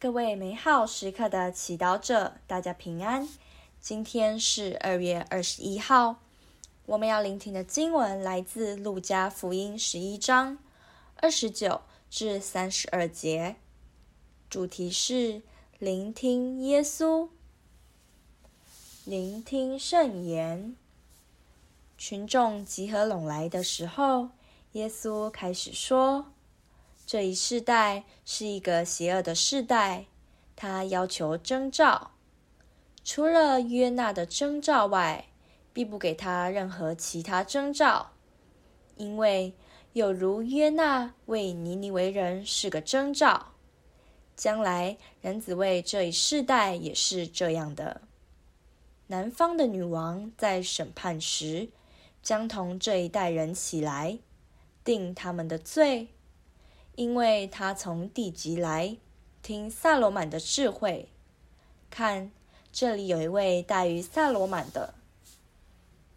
各位美好时刻的祈祷者，大家平安。今天是二月二十一号，我们要聆听的经文来自《路加福音》十一章二十九至三十二节，主题是聆听耶稣，聆听圣言。群众集合拢来的时候，耶稣开始说。这一世代是一个邪恶的世代，他要求征兆，除了约纳的征兆外，必不给他任何其他征兆，因为有如约纳为尼尼微人是个征兆，将来人子为这一世代也是这样的。南方的女王在审判时，将同这一代人起来，定他们的罪。因为他从地极来，听撒罗满的智慧。看，这里有一位大于撒罗满的。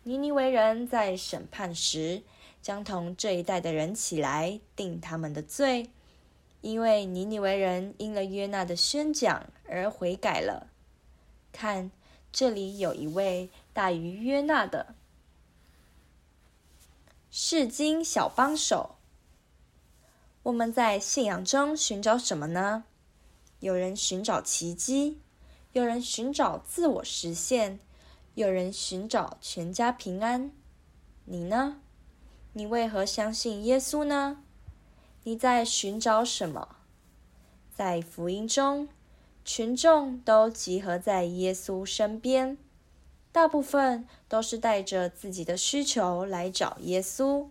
尼尼微人在审判时，将同这一代的人起来，定他们的罪。因为尼尼微人因了约纳的宣讲而悔改了。看，这里有一位大于约纳的。世经小帮手。我们在信仰中寻找什么呢？有人寻找奇迹，有人寻找自我实现，有人寻找全家平安。你呢？你为何相信耶稣呢？你在寻找什么？在福音中，群众都集合在耶稣身边，大部分都是带着自己的需求来找耶稣。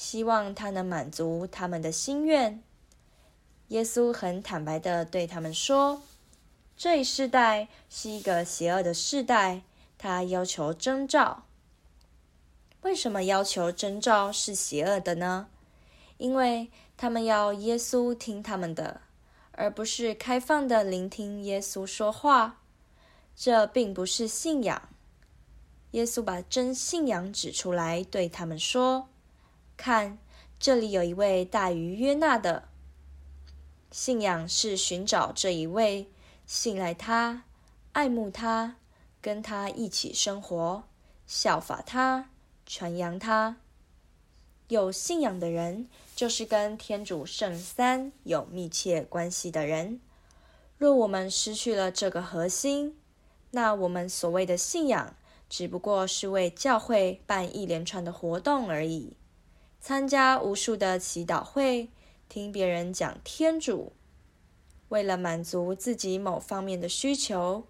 希望他能满足他们的心愿。耶稣很坦白地对他们说：“这一世代是一个邪恶的世代，他要求征兆。为什么要求征兆是邪恶的呢？因为他们要耶稣听他们的，而不是开放地聆听耶稣说话。这并不是信仰。耶稣把真信仰指出来，对他们说。”看，这里有一位大于约纳的。信仰是寻找这一位，信赖他，爱慕他，跟他一起生活，效法他，传扬他。有信仰的人，就是跟天主圣三有密切关系的人。若我们失去了这个核心，那我们所谓的信仰，只不过是为教会办一连串的活动而已。参加无数的祈祷会，听别人讲天主，为了满足自己某方面的需求。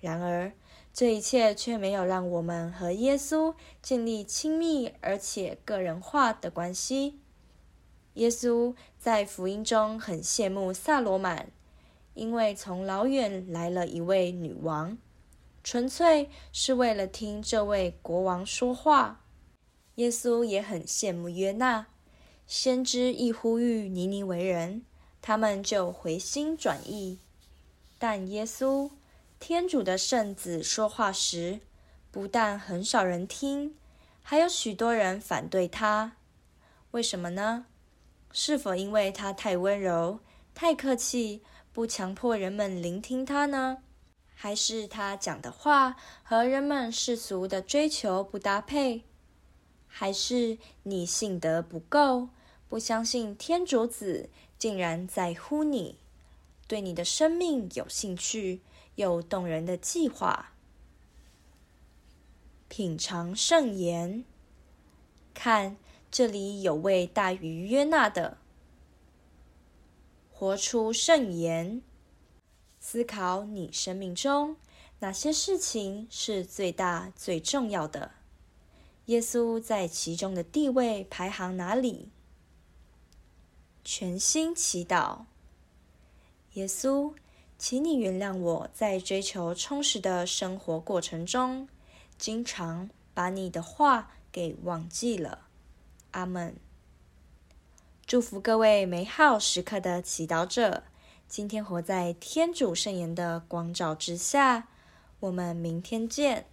然而，这一切却没有让我们和耶稣建立亲密而且个人化的关系。耶稣在福音中很羡慕撒罗满，因为从老远来了一位女王，纯粹是为了听这位国王说话。耶稣也很羡慕约纳，先知一呼吁尼尼为人，他们就回心转意。但耶稣，天主的圣子说话时，不但很少人听，还有许多人反对他。为什么呢？是否因为他太温柔、太客气，不强迫人们聆听他呢？还是他讲的话和人们世俗的追求不搭配？还是你信德不够，不相信天主子竟然在乎你，对你的生命有兴趣，有动人的计划。品尝圣言，看，这里有位大于约纳的，活出圣言，思考你生命中哪些事情是最大最重要的。耶稣在其中的地位排行哪里？全心祈祷，耶稣，请你原谅我在追求充实的生活过程中，经常把你的话给忘记了。阿门。祝福各位美好时刻的祈祷者，今天活在天主圣言的光照之下。我们明天见。